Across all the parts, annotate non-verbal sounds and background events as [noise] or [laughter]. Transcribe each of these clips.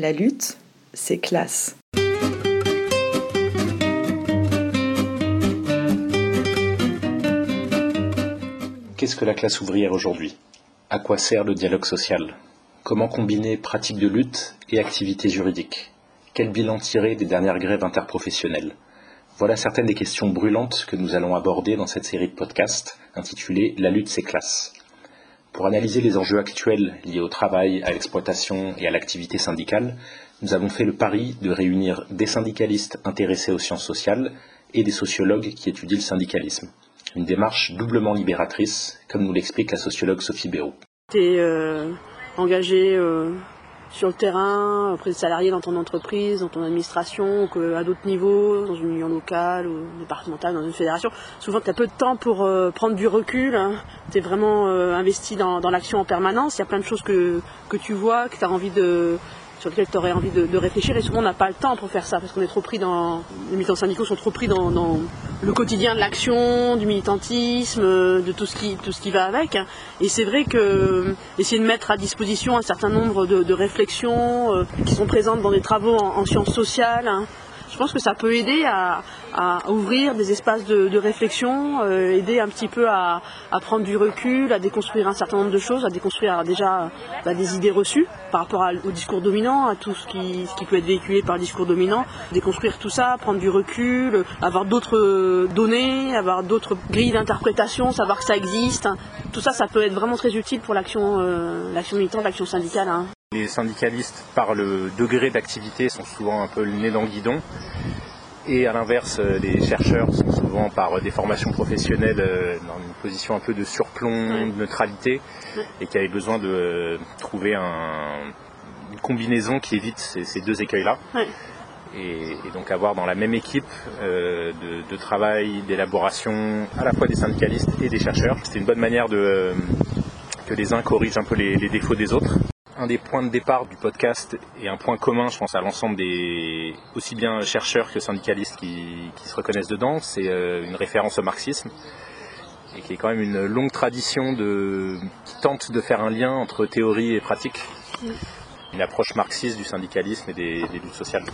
La lutte, c'est classe. Qu'est-ce que la classe ouvrière aujourd'hui? À quoi sert le dialogue social? Comment combiner pratique de lutte et activité juridique Quel bilan tirer des dernières grèves interprofessionnelles? Voilà certaines des questions brûlantes que nous allons aborder dans cette série de podcasts intitulée La lutte, c'est classe. Pour analyser les enjeux actuels liés au travail, à l'exploitation et à l'activité syndicale, nous avons fait le pari de réunir des syndicalistes intéressés aux sciences sociales et des sociologues qui étudient le syndicalisme. Une démarche doublement libératrice, comme nous l'explique la sociologue Sophie Béraud. Tu es euh, euh, sur le terrain, auprès des salariés dans ton entreprise, dans ton administration, ou à d'autres niveaux, dans une union locale ou départementale, dans une fédération. Souvent, tu as peu de temps pour euh, prendre du recul. Hein. Tu es vraiment investi dans, l'action en permanence. Il y a plein de choses que tu vois, que tu as envie de, sur lequel tu aurais envie de, réfléchir et souvent on n'a pas le temps pour faire ça parce qu'on est trop pris dans les militants syndicaux sont trop pris dans, le quotidien de l'action, du militantisme, de tout ce qui tout ce qui va avec. Et c'est vrai que essayer de mettre à disposition un certain nombre de, réflexions euh, qui sont présentes dans des travaux en, sciences sociales. Je pense que ça peut aider à, ouvrir des espaces de, réflexion, euh, aider un petit peu à, prendre du recul, à déconstruire un certain nombre de choses, à déconstruire déjà bah, des idées reçues par rapport au discours dominant, à tout ce qui, ce qui peut être véhiculé par le discours dominant, déconstruire tout ça, prendre du recul, avoir d'autres données, avoir d'autres grilles d'interprétation, savoir que ça existe. Tout ça, ça peut être vraiment très utile pour l'action euh, militante, l'action syndicale. Hein. Les syndicalistes, par le degré d'activité, sont souvent un peu le nez dans le guidon. Et à l'inverse, euh, les chercheurs sont souvent par des formations professionnelles euh, dans une position un peu de surplomb, de neutralité, et qui avaient besoin de euh, trouver une combinaison qui évite ces, deux écueils-là. Et, donc avoir dans la même équipe de, travail, d'élaboration, à la fois des syndicalistes et des chercheurs. C'était une bonne manière de, que les uns corrigent un peu les défauts des autres un des points de départ du podcast et un point commun, je pense, à l'ensemble des aussi bien chercheurs que syndicalistes qui, se reconnaissent dedans, c'est euh, une référence au marxisme et qui est quand même une longue tradition de, qui tente de faire un lien entre théorie et pratique. Une approche marxiste du syndicalisme et des, luttes sociales.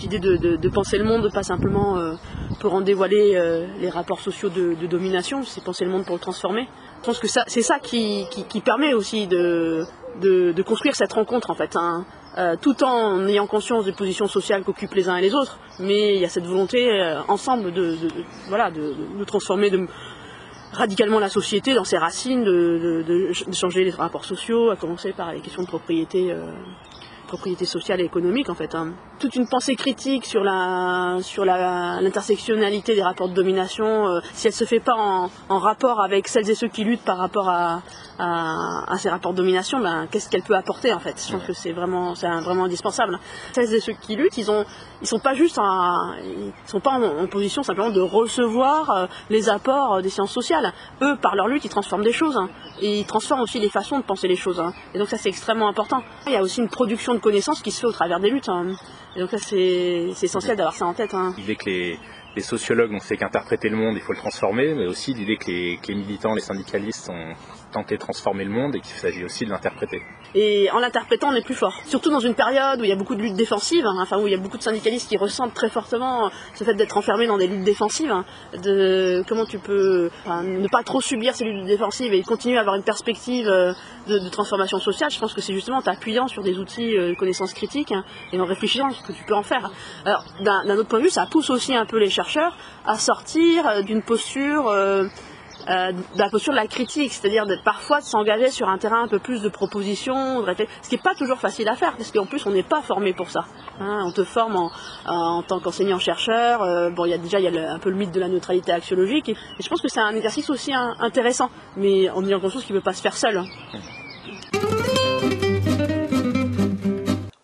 L'idée de, penser le monde, pas simplement euh, pour en dévoiler euh, les rapports sociaux de, domination, c'est penser le monde pour le transformer. Je pense que c'est ça qui, permet aussi de, construire cette rencontre en fait, hein. euh, tout en ayant conscience des positions sociales qu'occupent les uns et les autres, mais il y a cette volonté euh, ensemble de, de, transformer radicalement la société dans ses racines, de, changer les rapports sociaux, à commencer par les questions de propriété. Propriété sociale et économique en fait. Hein. Toute une pensée critique sur la sur l'intersectionnalité des rapports de domination, euh, si elle se fait pas en, en, rapport avec celles et ceux qui luttent par rapport à, à, ces rapports de domination, ben, qu'est-ce qu'elle peut apporter en fait? Je pense que c'est vraiment c'est vraiment indispensable. Celles et ceux qui luttent, ils ont ils sont pas juste ils sont pas en, position simplement de recevoir euh, les apports des sciences sociales. Eux, par leur lutte, ils transforment des choses hein. et ils transforment aussi les façons de penser les choses. Hein. Et donc ça c'est extrêmement important. Il y a aussi une production de connaissances qui se fait au travers des luttes. Hein. Et donc ça, c'est essentiel d'avoir ça en tête. L'idée que les, sociologues n'ont fait qu'interpréter le monde, il faut le transformer, mais aussi l'idée que les, que les militants, les syndicalistes ont tenté de transformer le monde et qu'il s'agit aussi de l'interpréter. Et en l'interprétant, on est plus fort. Surtout dans une période où il y a beaucoup de luttes défensives, hein, enfin où il y a beaucoup de syndicalistes qui ressentent très fortement ce fait d'être enfermés dans des luttes défensives, hein, de comment tu peux ne pas trop subir ces luttes défensives et continuer à avoir une perspective euh, de, transformation sociale. Je pense que c'est justement en t'appuyant sur des outils euh, de connaissance critique hein, et en réfléchissant à ce que tu peux en faire. Alors d'un autre point de vue, ça pousse aussi un peu les chercheurs à sortir euh, d'une posture euh, de la posture de la critique, c'est-à-dire parfois de s'engager sur un terrain un peu plus de propositions, ce qui n'est pas toujours facile à faire, parce qu'en plus on n'est pas formé pour ça. Hein. on te forme en, tant qu'enseignant-chercheur, euh, bon il y a déjà un peu le mythe de la neutralité axiologique, et, je pense que c'est un exercice aussi intéressant, mais en ayant conscience qu'il ne peut pas se faire seul. Hein.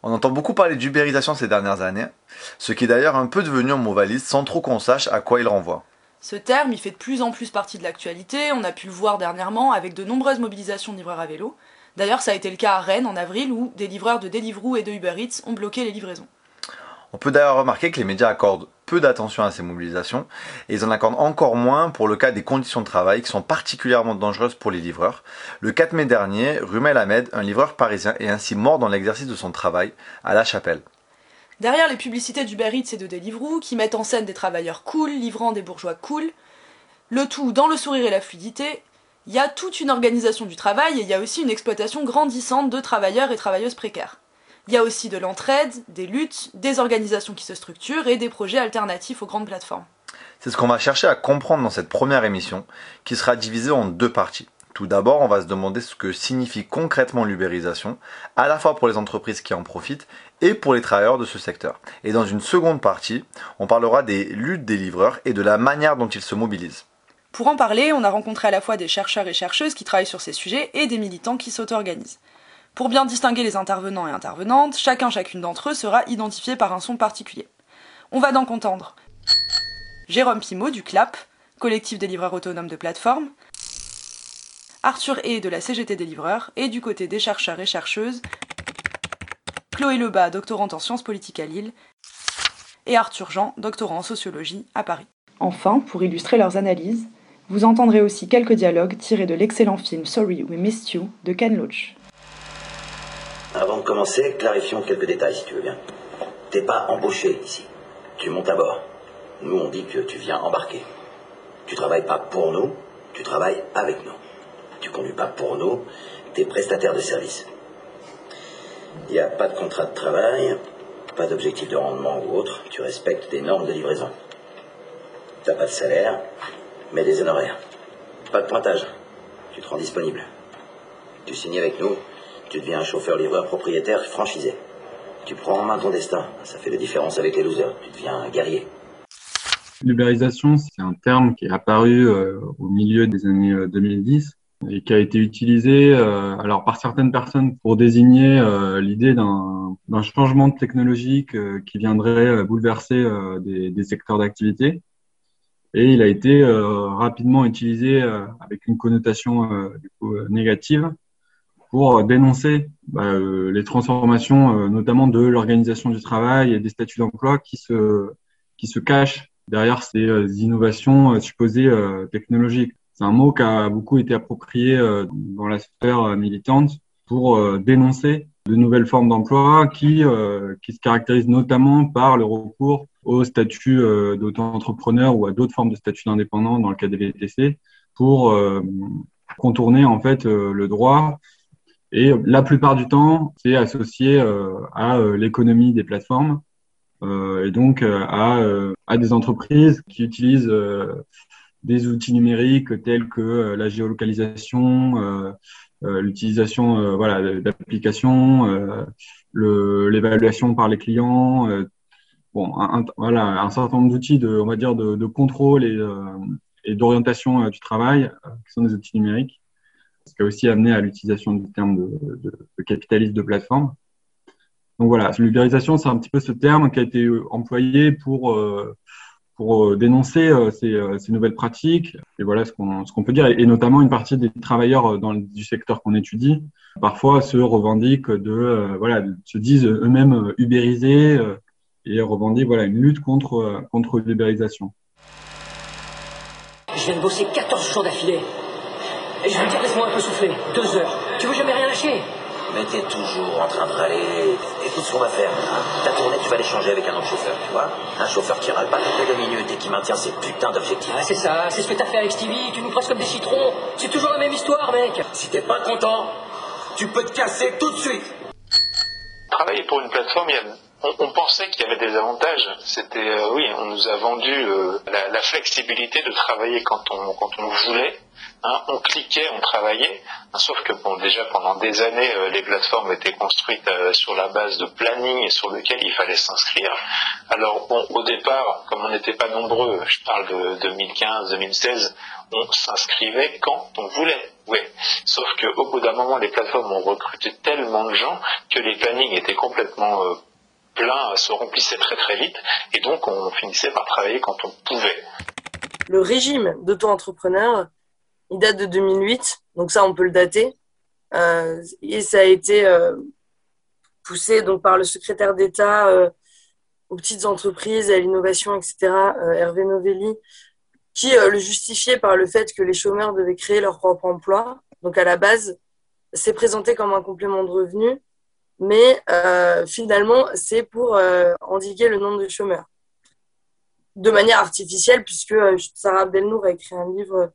On entend beaucoup parler d'ubérisation ces dernières années, ce qui est d'ailleurs un peu devenu un mot valise sans trop qu'on sache à quoi il renvoie. Ce terme, il fait de plus en plus partie de l'actualité, on a pu le voir dernièrement avec de nombreuses mobilisations de livreurs à vélo. D'ailleurs, ça a été le cas à Rennes en avril où des livreurs de Deliveroo et de Uber Eats ont bloqué les livraisons. On peut d'ailleurs remarquer que les médias accordent peu d'attention à ces mobilisations et ils en accordent encore moins pour le cas des conditions de travail qui sont particulièrement dangereuses pour les livreurs. Le 4 mai dernier, Rumel Ahmed, un livreur parisien, est ainsi mort dans l'exercice de son travail à La Chapelle. Derrière les publicités d'Uber Eats et de Deliveroo, qui mettent en scène des travailleurs cool, livrant des bourgeois cool, le tout dans le sourire et la fluidité, il y a toute une organisation du travail et il y a aussi une exploitation grandissante de travailleurs et travailleuses précaires. Il y a aussi de l'entraide, des luttes, des organisations qui se structurent et des projets alternatifs aux grandes plateformes. C'est ce qu'on va chercher à comprendre dans cette première émission, qui sera divisée en deux parties. Tout d'abord, on va se demander ce que signifie concrètement l'ubérisation, à la fois pour les entreprises qui en profitent et pour les travailleurs de ce secteur. Et dans une seconde partie, on parlera des luttes des livreurs et de la manière dont ils se mobilisent. Pour en parler, on a rencontré à la fois des chercheurs et chercheuses qui travaillent sur ces sujets et des militants qui s'auto-organisent. Pour bien distinguer les intervenants et intervenantes, chacun chacune d'entre eux sera identifié par un son particulier. On va donc entendre Jérôme Pimot du CLAP, collectif des livreurs autonomes de plateforme, Arthur E de la CGT des livreurs, et du côté des chercheurs et chercheuses, Chloé Lebas, doctorante en sciences politiques à Lille, et Arthur Jean, doctorant en sociologie à Paris. Enfin, pour illustrer leurs analyses, vous entendrez aussi quelques dialogues tirés de l'excellent film Sorry We Missed You de Ken Loach. Avant de commencer, clarifions quelques détails si tu veux bien. T'es pas embauché ici. Tu montes à bord. Nous, on dit que tu viens embarquer. Tu travailles pas pour nous, tu travailles avec nous. Tu conduis pas pour nous, t'es prestataire de service. Il n'y a pas de contrat de travail, pas d'objectif de rendement ou autre. Tu respectes des normes de livraison. T'as pas de salaire, mais des honoraires. Pas de pointage. Tu te rends disponible. Tu signes avec nous, tu deviens un chauffeur-livreur propriétaire franchisé. Tu prends en main ton destin. Ça fait la différence avec les losers. Tu deviens un guerrier. L'ubérisation, c'est un terme qui est apparu euh, au milieu des années 2010 euh, et qui a été utilisé euh, alors par certaines personnes pour désigner l'idée d'un changement technologique qui viendrait bouleverser des, des, secteurs d'activité. Et il a été rapidement utilisé avec une connotation négative pour dénoncer bah, euh, les transformations, euh, notamment de l'organisation du travail et des statuts d'emploi qui se, qui se cachent derrière ces euh, innovations supposées technologiques. C'est un mot qui a beaucoup été approprié dans la sphère militante pour dénoncer de nouvelles formes d'emploi qui, qui se caractérisent notamment par le recours au statut d'auto-entrepreneur ou à d'autres formes de statut d'indépendant dans le cas des VTC pour contourner en fait le droit. Et la plupart du temps, c'est associé euh, à euh, l'économie des plateformes euh, et donc à, à, des entreprises qui utilisent des outils numériques tels que la géolocalisation, l'utilisation voilà, d'applications, l'évaluation par les clients, bon, un, voilà, un certain nombre d'outils de, de, contrôle et, d'orientation du travail, qui sont des outils numériques ce qui a aussi amené à l'utilisation du terme de, de, de, capitalisme de plateforme. Donc voilà, l'ubérisation, c'est un petit peu ce terme qui a été employé pour, euh, pour euh, dénoncer euh, ces, ces, nouvelles pratiques. Et voilà ce qu'on ce qu'on peut dire. Et, notamment une partie des travailleurs dans du secteur qu'on étudie, parfois se revendiquent de, voilà, se disent eux-mêmes ubérisés et revendiquent voilà, une lutte contre, contre l'ubérisation. Je viens de bosser 14 jours d'affilée. Et je veux dire, laisse-moi un peu souffler. Deux heures. Tu veux jamais rien lâcher? Mais t'es toujours en train de râler. Écoute ce qu'on va faire. Ta tournée, tu vas l'échanger avec un autre chauffeur, tu vois Un chauffeur qui râle pas toutes les deux minutes et qui maintient ses putains d'objectifs. Ah, c'est ça, c'est ce que t'as fait avec Stevie. Tu nous presses comme des citrons. C'est toujours la même histoire, mec. Si t'es pas content, tu peux te casser tout de suite. Travailler pour une plateforme, il y a on, pensait qu'il y avait des avantages. C'était euh, oui, on nous a vendu euh, la, flexibilité de travailler quand on quand on voulait. Hein. on cliquait, on travaillait. Hein, sauf que bon, déjà pendant des années, euh, les plateformes étaient construites sur la base de planning sur lequel il fallait s'inscrire. Alors bon, au départ, comme on n'était pas nombreux, je parle de 2015, 2016, on s'inscrivait quand on voulait. Oui. Sauf qu'au bout d'un moment, les plateformes ont recruté tellement de gens que les plannings étaient complètement plein se remplissait très très vite et donc on finissait par travailler quand on pouvait. Le régime d'auto-entrepreneur, il date de 2008, donc ça on peut le dater. Euh, et ça a été euh, poussé donc par le secrétaire d'État euh, aux petites entreprises, à l'innovation, etc., Hervé Novelli, qui le justifiait par le fait que les chômeurs devaient créer leur propre emploi. Donc à la base, c'est présenté comme un complément de revenu, mais finalement, c'est pour endiguer le nombre de chômeurs. De manière artificielle, puisque Sarah Abdelnour a écrit un livre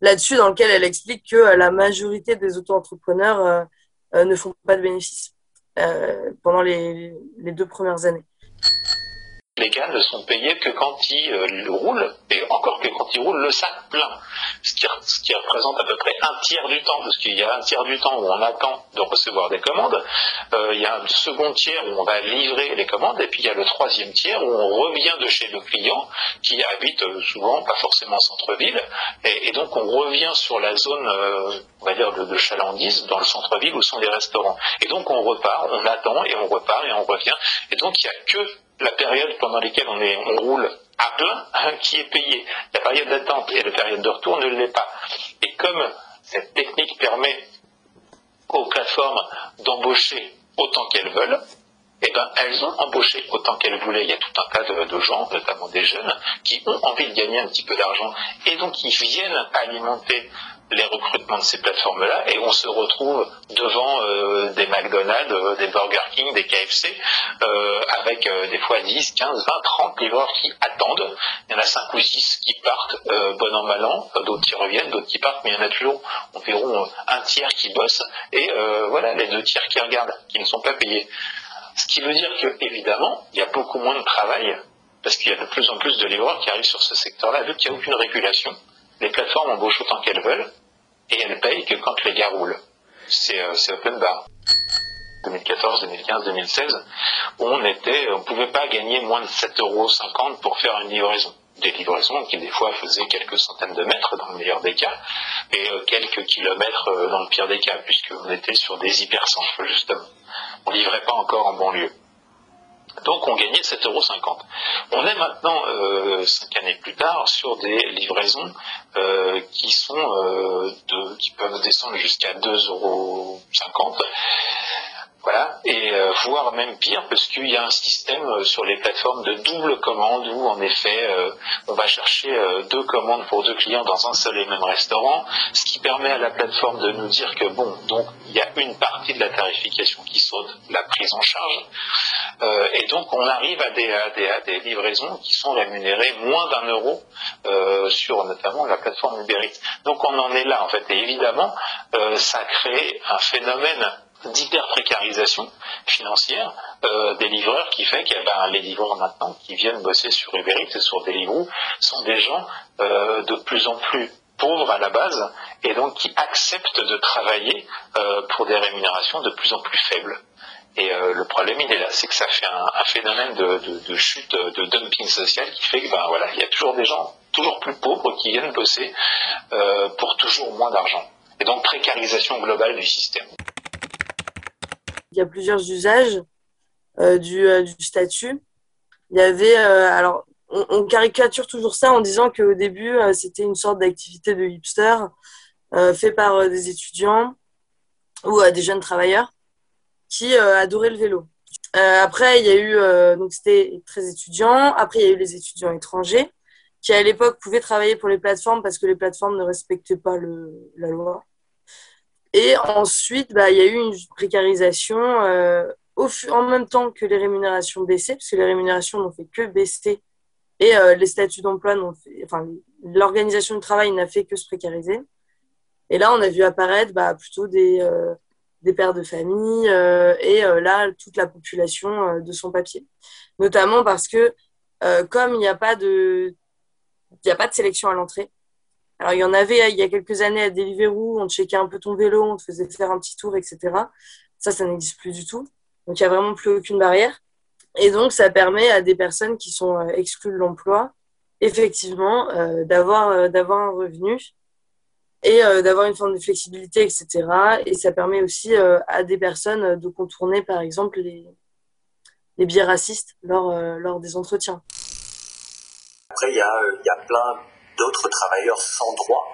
là-dessus dans lequel elle explique que la majorité des auto-entrepreneurs ne font pas de bénéfices. Euh, pendant les deux premières années les gars ne sont payés que quand ils euh, roulent, et encore que quand ils roulent le sac plein, ce qui, représente à peu près un tiers du temps, parce qu'il y a un tiers du temps où on attend de recevoir des commandes, euh, il y a un second tiers où on va livrer les commandes, et puis il y a le troisième tiers où on revient de chez le client, qui habite souvent, pas forcément centre-ville, et, donc on revient sur la zone on va dire, de, chalandise dans le centre-ville où sont les restaurants. Et donc on repart, on attend et on repart et on revient. Et donc il n'y a que la période pendant laquelle on, roule à plein [laughs] qui est payée. La période d'attente et la période de retour ne l'est pas. Et comme cette technique permet aux plateformes d'embaucher autant qu'elles veulent, eh ben, elles ont embauché autant qu'elles voulaient. Il y a tout un tas de, gens, notamment des jeunes, qui ont envie de gagner un petit peu d'argent et donc qui viennent alimenter les recrutements de ces plateformes-là et on se retrouve devant euh, des McDonald's, euh, des Burger King, des KFC, euh, avec des fois 10, 15, 20, 30 livreurs qui attendent. Il y en a 5 ou 6 qui partent bon an, mal an, d'autres qui reviennent, d'autres qui partent, mais il y en a toujours environ un tiers qui bosse et voilà, les deux tiers qui regardent, qui ne sont pas payés. Ce qui veut dire que, évidemment, il y a beaucoup moins de travail parce qu'il y a de plus en plus de livreurs qui arrivent sur ce secteur-là, vu qu'il n'y a aucune régulation les plateformes embauchent autant qu'elles veulent et elles payent que quand les gars roulent. C'est euh, open bar. 2014, 2015, 2016, on était, on pouvait pas gagner moins de 7,50 euros pour faire une livraison. Des livraisons qui des fois faisaient quelques centaines de mètres dans le meilleur des cas et euh, quelques kilomètres euh, dans le pire des cas puisqu'on était sur des hypercentres justement. On livrait pas encore en banlieue. Donc on gagnait 7,50 euros. On est maintenant, euh, cinq années plus tard, sur des livraisons qui sont qui peuvent descendre jusqu'à 2,50 euros. Voilà, et euh, voire même pire, parce qu'il y a un système euh, sur les plateformes de double commande où en effet euh, on va chercher deux commandes pour deux clients dans un seul et même restaurant, ce qui permet à la plateforme de nous dire que bon, donc il y a une partie de la tarification qui saute, la prise en charge, et donc on arrive à des, à des, livraisons qui sont rémunérées moins d'un euro sur notamment la plateforme Uber Eats. Donc on en est là en fait, et évidemment ça crée un phénomène d'hyper-précarisation financière euh, des livreurs qui fait que ben, les livreurs maintenant qui viennent bosser sur Uber Eats et sur Deliveroo sont des gens euh, de plus en plus pauvres à la base et donc qui acceptent de travailler euh, pour des rémunérations de plus en plus faibles. Et le problème, il est là, c'est que ça fait un, phénomène de, chute, de dumping social qui fait que ben voilà, il y a toujours des gens toujours plus pauvres qui viennent bosser pour toujours moins d'argent. Et donc précarisation globale du système. Il y a plusieurs usages euh, du, euh, du, statut. Il y avait, euh, alors, on, caricature toujours ça en disant qu'au début, c'était une sorte d'activité de hipster fait par des étudiants ou des jeunes travailleurs qui adoraient le vélo. après, il y a eu, donc c'était très étudiant. Après, il y a eu les étudiants étrangers qui, à l'époque, pouvaient travailler pour les plateformes parce que les plateformes ne respectaient pas le, la loi. Et ensuite, bah, il y a eu une précarisation euh, au, en même temps que les rémunérations baissaient, parce que les rémunérations n'ont fait que baisser et euh, les statuts d'emploi n'ont fait, enfin, l'organisation du travail n'a fait que se précariser. Et là, on a vu apparaître bah, plutôt des, euh, des pères de famille et là, toute la population de son papier. Notamment parce que comme il n'y a pas de, il n'y a pas de sélection à l'entrée, alors, il y en avait il y a quelques années à Deliveroo, on checkait un peu ton vélo, on te faisait faire un petit tour, etc. Ça, ça n'existe plus du tout. Donc, il n'y a vraiment plus aucune barrière. Et donc, ça permet à des personnes qui sont euh, exclues de l'emploi, effectivement, euh, d'avoir euh, d'avoir un revenu et d'avoir une forme de flexibilité, etc. Et ça permet aussi à des personnes de contourner, par exemple, les, les biais racistes lors, des entretiens. Après, il y a plein d'autres travailleurs sans droit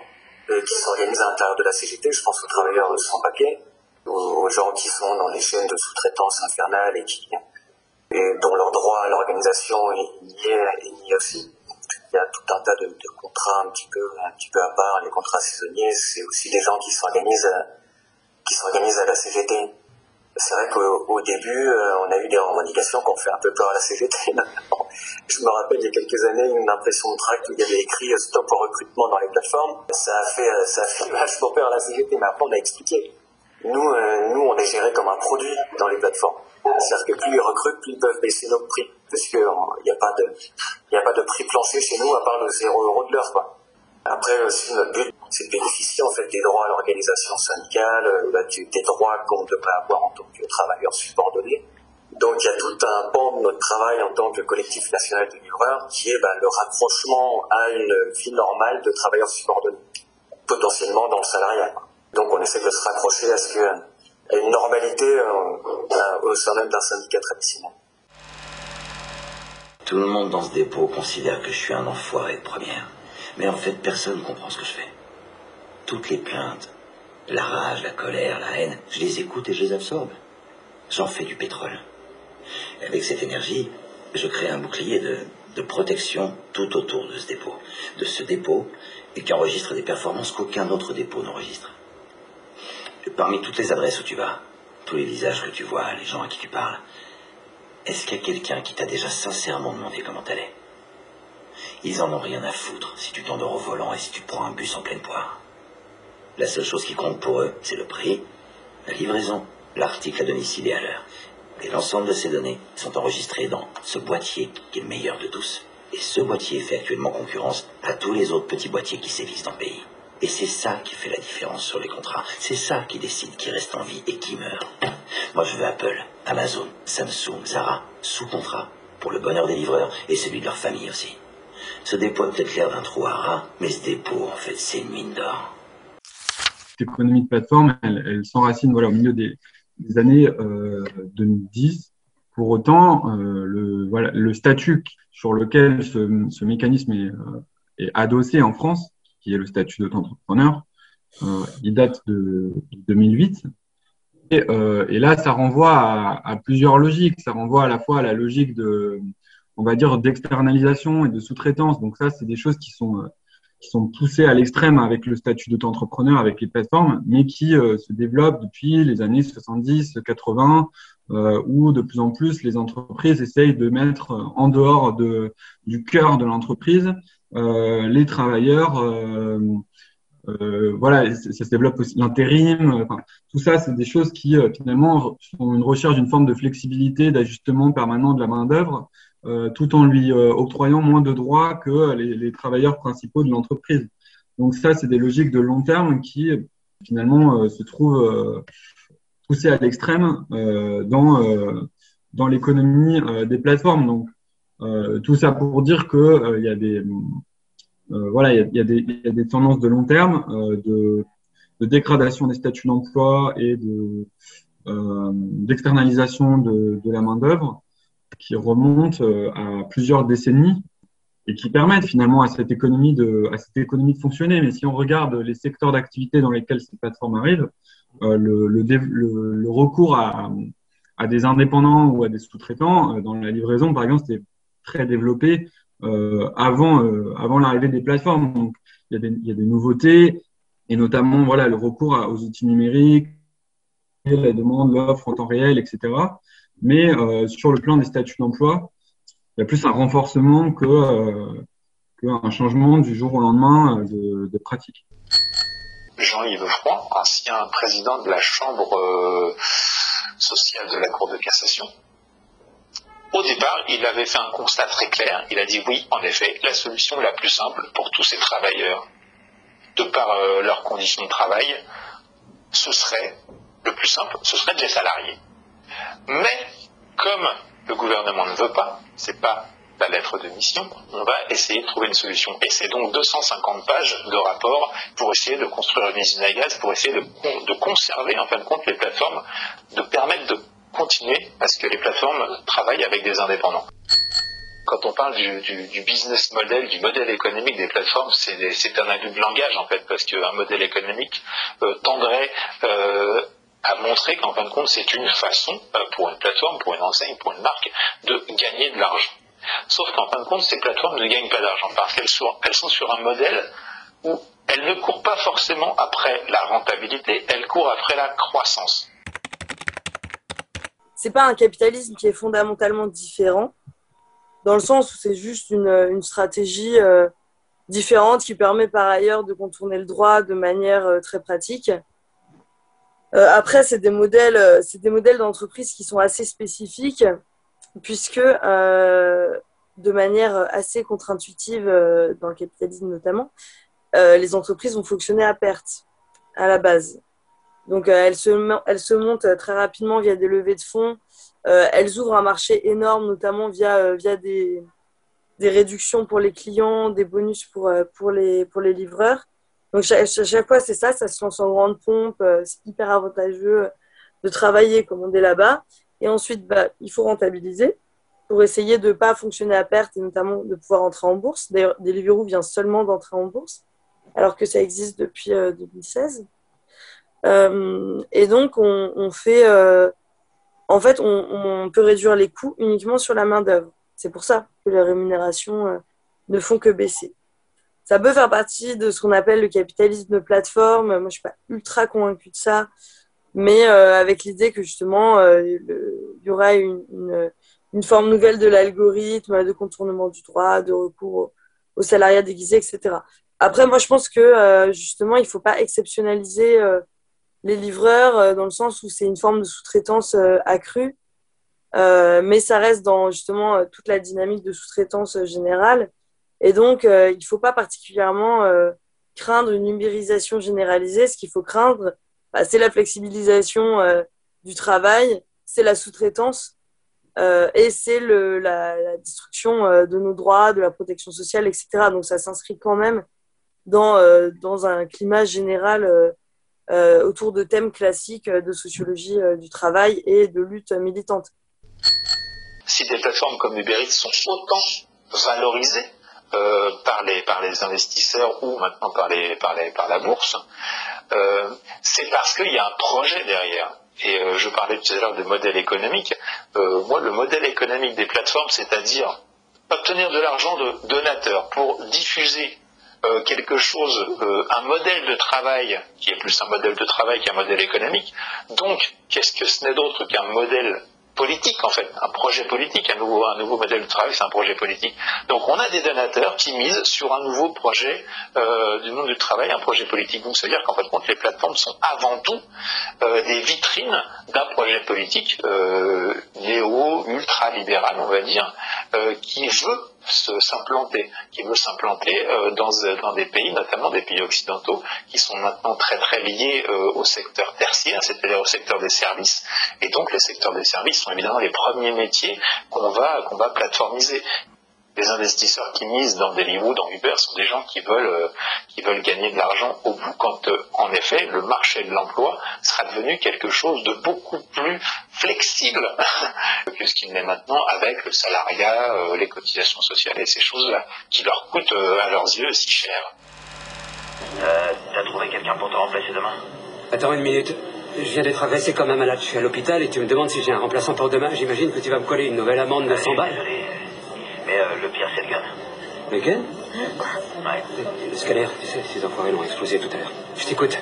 euh, qui s'organisent à l'intérieur de la CGT. Je pense aux travailleurs sans papier, aux, gens qui sont dans les chaînes de sous-traitance infernales et dont leur droit à l'organisation est lié, aussi. Il y a tout un tas de, contrats un petit peu un petit peu à part. Les contrats saisonniers, c'est aussi des gens qui s'organisent qui s'organisent à la CGT c'est vrai qu'au début, euh, on a eu des revendications qui ont fait un peu peur à la CGT. [laughs] Je me rappelle il y a quelques années une impression de tract où il y avait écrit euh, stop au recrutement dans les plateformes. Ça a fait, euh, ça a fait vachement peur à la CGT, mais après on a expliqué. Nous, nous, on est géré comme un produit dans les plateformes. C'est-à-dire que plus ils recrutent, plus ils peuvent baisser nos prix. Parce qu'il n'y a, pas de, a pas de prix plancher chez nous à part le 0 euro de l'heure. Après aussi, notre but, c'est de bénéficier en fait des droits à l'organisation syndicale, euh, des droits qu'on devrait avoir en tant que travailleur subordonné. Donc il y a tout un pan de notre travail en tant que collectif national de livreurs qui est bah, le rapprochement à une vie normale de travailleurs subordonnés, potentiellement dans le salariat. Donc on essaie de se rapprocher à, ce que, une normalité euh, au sein même d'un syndicat traditionnel. Tout le monde dans ce dépôt considère que je suis un enfoiré de première. Mais en fait, personne ne comprend ce que je fais. Toutes les plaintes, la rage, la colère, la haine, je les écoute et je les absorbe. J'en fais du pétrole. Avec cette énergie, je crée un bouclier de, de protection tout autour de ce dépôt. De ce dépôt, et qui enregistre des performances qu'aucun autre dépôt n'enregistre. Parmi toutes les adresses où tu vas, tous les visages que tu vois, les gens à qui tu parles, est-ce qu'il y a quelqu'un qui t'a déjà sincèrement demandé comment t'allais ils en ont rien à foutre si tu t'endors au volant et si tu prends un bus en pleine poire. La seule chose qui compte pour eux, c'est le prix, la livraison, l'article à domicile et à l'heure. Et l'ensemble de ces données sont enregistrées dans ce boîtier qui est le meilleur de tous. Et ce boîtier fait actuellement concurrence à tous les autres petits boîtiers qui sévissent dans le pays. Et c'est ça qui fait la différence sur les contrats. C'est ça qui décide qui reste en vie et qui meurt. Moi, je veux Apple, Amazon, Samsung, Zara, sous contrat, pour le bonheur des livreurs et celui de leur famille aussi. Ce dépôt a peut-être l'air d'un trou à rats, mais ce dépôt, en fait, c'est une mine d'or. Cette économie de plateforme, elle, s'enracine voilà, au milieu des, années 2010. Euh, Pour autant, euh, le, statut sur lequel ce, mécanisme est, euh, est, adossé en France, qui est le statut d'auto-entrepreneur, il date de, 2008. Et, là, ça renvoie à, à, plusieurs logiques. Ça renvoie à la fois à la logique de, on va dire, d'externalisation et de sous-traitance. Donc ça, c'est des choses qui sont, qui sont poussées à l'extrême avec le statut d'auto-entrepreneur, avec les plateformes, mais qui euh, se développent depuis les années 70, 80, euh, où de plus en plus les entreprises essayent de mettre en dehors de, du cœur de l'entreprise euh, les travailleurs. Euh, voilà, ça, se développe aussi l'intérim. Tout ça, c'est des choses qui finalement sont une recherche d'une forme de flexibilité, d'ajustement permanent de la main d'œuvre, euh, tout en lui euh, octroyant moins de droits que les, travailleurs principaux de l'entreprise. Donc ça, c'est des logiques de long terme qui finalement euh, se trouvent poussées à l'extrême dans, dans l'économie des plateformes. Donc tout ça pour dire que il y a des voilà, il y, des, y a des tendances de long terme de, de, dégradation des statuts d'emploi et de d'externalisation de, de, la main d'œuvre qui remontent euh, à plusieurs décennies et qui permettent finalement à cette économie de, à cette économie de fonctionner. Mais si on regarde les secteurs d'activité dans lesquels ces plateformes arrivent, euh, le, recours à, à, des indépendants ou à des sous-traitants euh, dans la livraison, par exemple, c'était très développé avant, avant l'arrivée des plateformes. Donc, il y, a des, il y a des nouveautés et notamment voilà le recours aux outils numériques, la demande, l'offre en temps réel, etc. Mais euh, sur le plan des statuts d'emploi, il y a plus un renforcement que euh, changement du jour au lendemain euh, de, de pratique. Jean-Yves Froid, ancien président de la Chambre sociale de la Cour de cassation. Au départ, il avait fait un constat très clair. Il a dit oui, en effet, la solution la plus simple pour tous ces travailleurs, de par leurs conditions de travail, ce serait, le plus simple, ce serait de les salarier. Mais comme le gouvernement ne veut pas, c'est pas la lettre de mission, on va essayer de trouver une solution. Et c'est donc 250 pages de rapport pour essayer de construire une usine à gaz, pour essayer de, conserver en fin de compte les plateformes, de permettre de continuer à ce que les plateformes travaillent avec des indépendants. Quand on parle du, business model, du modèle économique des plateformes, c'est un abus de langage en fait, parce qu'un modèle économique euh, tendrait euh, a montré qu'en fin de compte, c'est une façon pour une plateforme, pour une enseigne, pour une marque de gagner de l'argent. Sauf qu'en fin de compte, ces plateformes ne gagnent pas d'argent parce qu'elles sont, sur un modèle où elles ne courent pas forcément après la rentabilité, elles courent après la croissance. C'est pas un capitalisme qui est fondamentalement différent, dans le sens où c'est juste une, une stratégie euh, différente qui permet par ailleurs de contourner le droit de manière euh, très pratique. Euh, après, c'est des modèles, euh, c'est des modèles d'entreprise qui sont assez spécifiques, puisque euh, de manière assez contre-intuitive dans le capitalisme notamment, les entreprises vont fonctionner à perte à la base. Donc, elles, se, montent très rapidement via des levées de fonds. Elles ouvrent un marché énorme, notamment via, des, réductions pour les clients, des bonus pour, les, pour les livreurs. Donc, chaque, chaque fois, c'est ça, ça se lance en grande pompe. euh, c'est hyper avantageux de travailler comme on est là-bas. Et ensuite, bah, il faut rentabiliser pour essayer de ne pas fonctionner à perte et notamment de pouvoir entrer en bourse. D'ailleurs, Deliveroo vient seulement d'entrer en bourse, alors que ça existe depuis euh, 2016. Euh, et donc, on, fait, euh, en fait, on, peut réduire les coûts uniquement sur la main d'œuvre. C'est pour ça que les rémunérations euh, ne font que baisser. Ça peut faire partie de ce qu'on appelle le capitalisme de plateforme. Moi, je suis pas ultra convaincue de ça, mais euh, avec l'idée que justement, euh, il y aura une, une, une, forme nouvelle de l'algorithme, de contournement du droit, de recours au, au salariat déguisé, etc. Après, moi, je pense que euh, justement, il faut pas exceptionnaliser euh, les livreurs euh, dans le sens où c'est une forme de sous-traitance accrue, mais ça reste dans justement toute la dynamique de sous-traitance générale. Et donc, euh, il ne faut pas particulièrement euh, craindre une numérisation généralisée. Ce qu'il faut craindre, bah, c'est la flexibilisation euh, du travail, c'est la sous-traitance et c'est la, destruction de nos droits, de la protection sociale, etc. Donc, ça s'inscrit quand même dans, un climat général autour de thèmes classiques de sociologie du travail et de lutte militante. Si des plateformes comme Uber Eats sont autant valorisées euh, par, les, par les investisseurs ou maintenant par, les, par, les, par la bourse, euh, c'est parce qu'il y a un projet derrière. Et euh, je parlais tout à l'heure de modèle économique. Moi, le modèle économique des plateformes, c'est-à-dire obtenir de l'argent de donateurs pour diffuser quelque chose, un modèle de travail qui est plus un modèle de travail qu'un modèle économique. Donc, qu'est-ce que ce n'est d'autre qu'un modèle politique en fait, un projet politique, un nouveau, un nouveau modèle de travail, c'est un projet politique. Donc on a des donateurs qui misent sur un nouveau projet euh, du monde du travail, un projet politique. Donc ça veut dire qu'en fait, compte, les plateformes sont avant tout euh, des vitrines d'un projet politique euh, néo, ultra-libéral, on va dire, euh, qui veut s'implanter, qui veut s'implanter euh, dans, dans des pays, notamment des pays occidentaux, qui sont maintenant très très liés euh, au secteur tertiaire, c'est-à-dire au secteur des services. Et donc les secteurs des services sont évidemment les premiers métiers qu'on va, qu'on va plateformiser. Les investisseurs qui misent dans Deliveroo, dans Uber, sont des gens qui veulent, euh, qui veulent gagner de l'argent au bout, quand euh, en effet le marché de l'emploi sera devenu quelque chose de beaucoup plus flexible [laughs] que ce qu'il n'est maintenant avec le salariat, euh, les cotisations sociales et ces choses-là, qui leur coûtent euh, à leurs yeux si cher. Euh, T'as trouvé quelqu'un pour te remplacer demain? Attends une minute. Je viens d'être agressé comme un malade. Je suis à l'hôpital et tu me demandes si j'ai un remplaçant pour demain. J'imagine que tu vas me coller une nouvelle amende de 100 balles. Mais euh, le pire, c'est le gun. Le gun Ouais. Le scalaire, tu sais, ces enfoirés l'ont explosé tout à l'heure. Je t'écoute.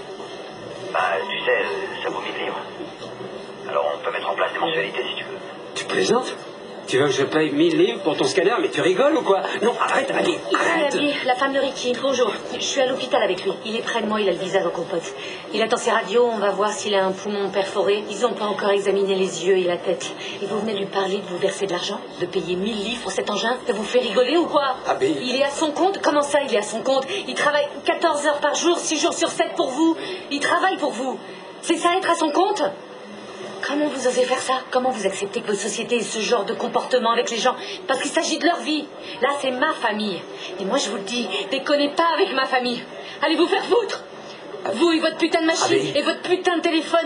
Bah, tu sais, euh, ça vaut 1000 livres. Alors on peut mettre en place des mensualités si tu veux. Tu plaisantes? Tu veux que je paye 1000 livres pour ton scanner Mais tu rigoles ou quoi? Non, arrête, Abby, arrête Abby, la femme de Ricky. Bonjour. Je suis à l'hôpital avec lui. Il est près de moi, il a le visage en compote. Il attend ses radios, on va voir s'il a un poumon perforé. Ils n'ont pas encore examiné les yeux et la tête. Et vous venez lui parler de vous verser de l'argent De payer 1000 livres pour cet engin? Ça vous fait rigoler ou quoi? Abby. Il est à son compte? Comment ça, il est à son compte? Il travaille 14 heures par jour, 6 jours sur 7 pour vous. Il travaille pour vous. C'est ça être à son compte? Comment vous osez faire ça? Comment vous acceptez que votre société ait ce genre de comportement avec les gens? Parce qu'il s'agit de leur vie. Là, c'est ma famille. Et moi, je vous le dis, déconnez pas avec ma famille. Allez vous faire foutre Vous et votre putain de machine Allez. et votre putain de téléphone.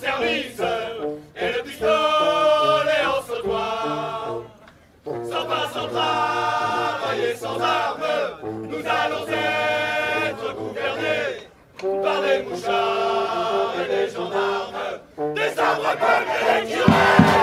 Service et le pistolet en sautoir. Sans pas, sans sans armes, nous allons être gouvernés par des mouchards et des gendarmes, des arbres peuplés et